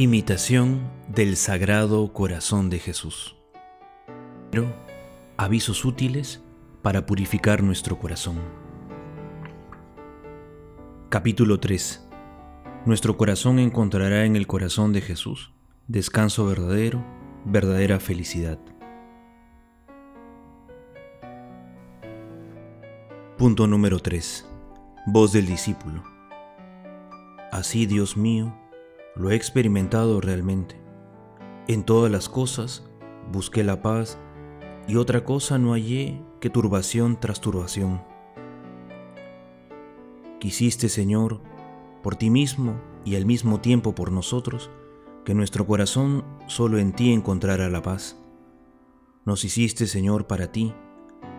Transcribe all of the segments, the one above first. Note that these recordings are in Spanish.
Imitación del Sagrado Corazón de Jesús. Pero avisos útiles para purificar nuestro corazón. Capítulo 3. Nuestro corazón encontrará en el corazón de Jesús descanso verdadero, verdadera felicidad. Punto número 3. Voz del discípulo. Así, Dios mío, lo he experimentado realmente. En todas las cosas busqué la paz y otra cosa no hallé que turbación tras turbación. Quisiste, Señor, por ti mismo y al mismo tiempo por nosotros, que nuestro corazón solo en ti encontrara la paz. Nos hiciste, Señor, para ti,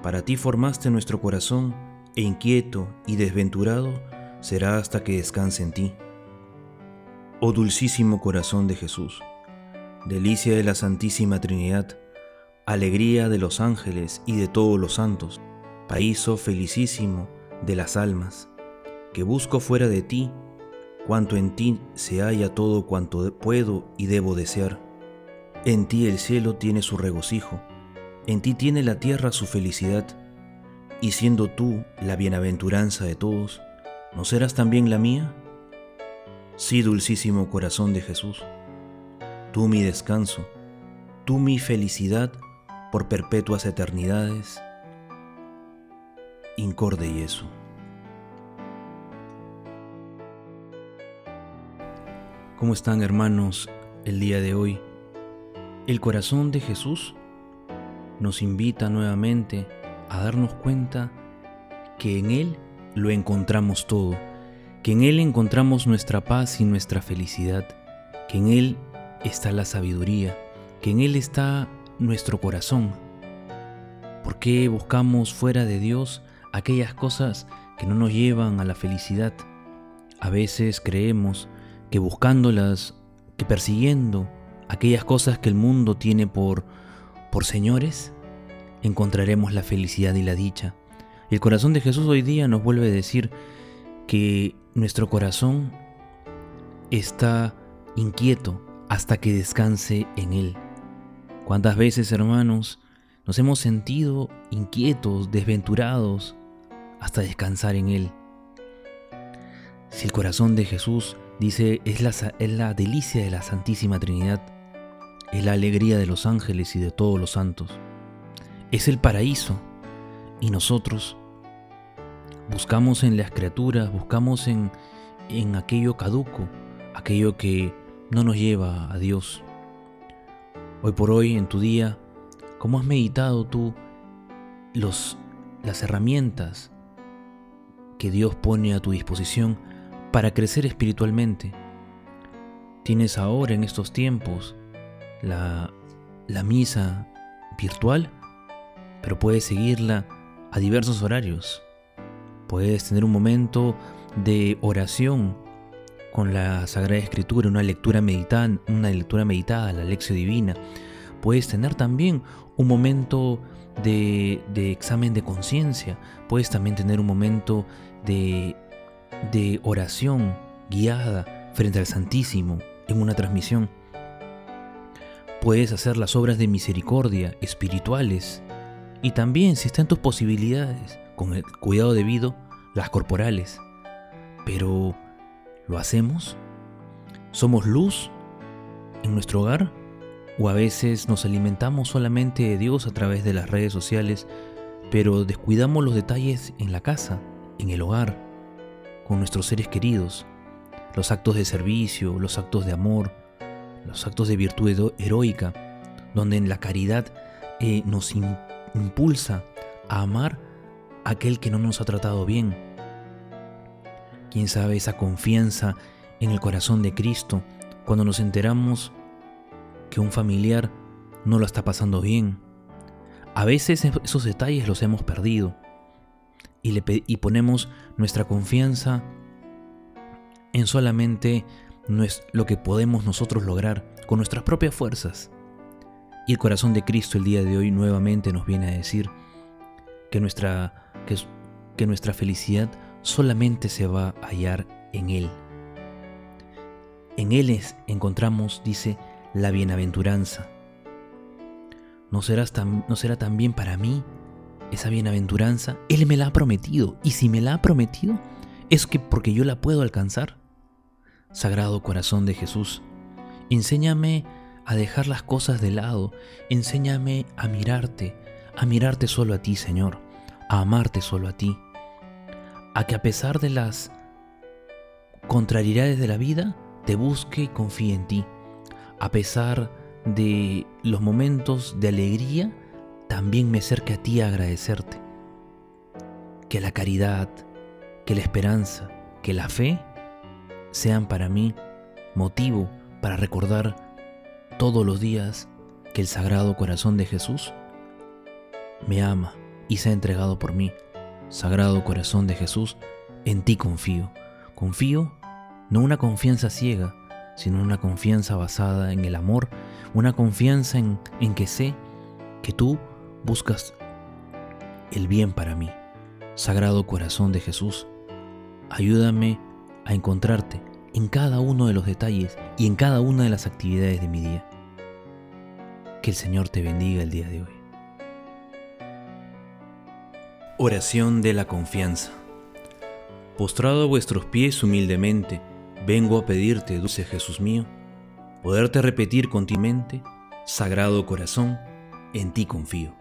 para ti formaste nuestro corazón, e inquieto y desventurado será hasta que descanse en ti. Oh dulcísimo corazón de Jesús, delicia de la Santísima Trinidad, alegría de los ángeles y de todos los santos, paíso felicísimo de las almas, que busco fuera de ti, cuanto en ti se halla todo cuanto puedo y debo desear. En ti el cielo tiene su regocijo, en ti tiene la tierra su felicidad, y siendo tú la bienaventuranza de todos, ¿no serás también la mía? Sí, dulcísimo corazón de Jesús, tú mi descanso, tú mi felicidad por perpetuas eternidades. Incorde Jesús. ¿Cómo están hermanos el día de hoy? El corazón de Jesús nos invita nuevamente a darnos cuenta que en Él lo encontramos todo que en Él encontramos nuestra paz y nuestra felicidad, que en Él está la sabiduría, que en Él está nuestro corazón. ¿Por qué buscamos fuera de Dios aquellas cosas que no nos llevan a la felicidad? A veces creemos que buscándolas, que persiguiendo aquellas cosas que el mundo tiene por, por señores, encontraremos la felicidad y la dicha. El corazón de Jesús hoy día nos vuelve a decir que nuestro corazón está inquieto hasta que descanse en Él. ¿Cuántas veces, hermanos, nos hemos sentido inquietos, desventurados, hasta descansar en Él? Si el corazón de Jesús, dice, es la, es la delicia de la Santísima Trinidad, es la alegría de los ángeles y de todos los santos, es el paraíso, y nosotros Buscamos en las criaturas, buscamos en, en aquello caduco, aquello que no nos lleva a Dios. Hoy por hoy, en tu día, ¿cómo has meditado tú los, las herramientas que Dios pone a tu disposición para crecer espiritualmente? Tienes ahora en estos tiempos la, la misa virtual, pero puedes seguirla a diversos horarios. Puedes tener un momento de oración con la Sagrada Escritura, una lectura meditada, una lectura meditada, la lección divina. Puedes tener también un momento de, examen de conciencia. Puedes también tener un momento de, de oración guiada frente al Santísimo en una transmisión. Puedes hacer las obras de misericordia espirituales y también, si está en tus posibilidades, con el cuidado debido, las corporales. Pero, ¿lo hacemos? ¿Somos luz en nuestro hogar? ¿O a veces nos alimentamos solamente de Dios a través de las redes sociales, pero descuidamos los detalles en la casa, en el hogar, con nuestros seres queridos? Los actos de servicio, los actos de amor, los actos de virtud heroica, donde en la caridad eh, nos impulsa a amar aquel que no nos ha tratado bien. Quién sabe esa confianza en el corazón de Cristo cuando nos enteramos que un familiar no lo está pasando bien. A veces esos detalles los hemos perdido y, le, y ponemos nuestra confianza en solamente lo que podemos nosotros lograr con nuestras propias fuerzas. Y el corazón de Cristo el día de hoy nuevamente nos viene a decir que nuestra que, nuestra felicidad solamente se va a hallar en Él. En Él encontramos, dice, la bienaventuranza. ¿No, serás ¿No será también para mí esa bienaventuranza? Él me la ha prometido. Y si me la ha prometido, es que porque yo la puedo alcanzar. Sagrado corazón de Jesús, enséñame a dejar las cosas de lado, enséñame a mirarte, a mirarte solo a ti, Señor, a amarte solo a ti, a que a pesar de las contrariedades de la vida, te busque y confíe en ti, a pesar de los momentos de alegría, también me acerque a ti a agradecerte. Que la caridad, que la esperanza, que la fe sean para mí motivo para recordar todos los días que el Sagrado Corazón de Jesús me ama y se ha entregado por mí. Sagrado Corazón de Jesús, en ti confío. Confío no una confianza ciega, sino una confianza basada en el amor, una confianza en, en que sé que tú buscas el bien para mí. Sagrado Corazón de Jesús, ayúdame a encontrarte en cada uno de los detalles y en cada una de las actividades de mi día. Que el Señor te bendiga el día de hoy. Oración de la confianza. Postrado a vuestros pies humildemente, vengo a pedirte, dulce Jesús mío, poderte repetir continuamente, Sagrado Corazón, en ti confío.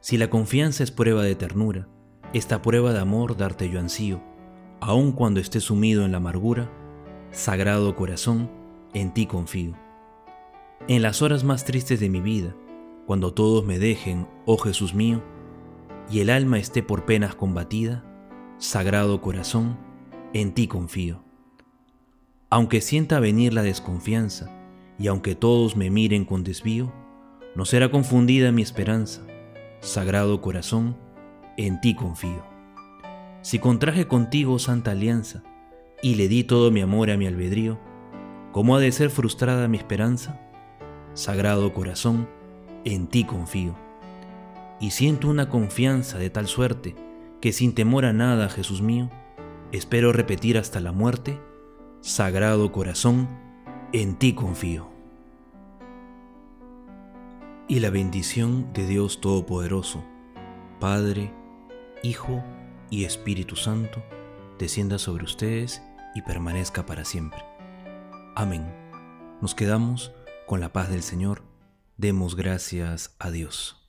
Si la confianza es prueba de ternura, esta prueba de amor darte yo ansío, aun cuando esté sumido en la amargura, Sagrado Corazón, en ti confío. En las horas más tristes de mi vida, cuando todos me dejen, oh Jesús mío, y el alma esté por penas combatida, Sagrado Corazón, en ti confío. Aunque sienta venir la desconfianza, y aunque todos me miren con desvío, no será confundida mi esperanza, Sagrado Corazón, en ti confío. Si contraje contigo santa alianza, y le di todo mi amor a mi albedrío, ¿cómo ha de ser frustrada mi esperanza? Sagrado corazón, en ti confío. Y siento una confianza de tal suerte que sin temor a nada, Jesús mío, espero repetir hasta la muerte, Sagrado corazón, en ti confío. Y la bendición de Dios Todopoderoso, Padre, Hijo y Espíritu Santo, descienda sobre ustedes y permanezca para siempre. Amén. Nos quedamos con la paz del Señor. Demos gracias a Dios.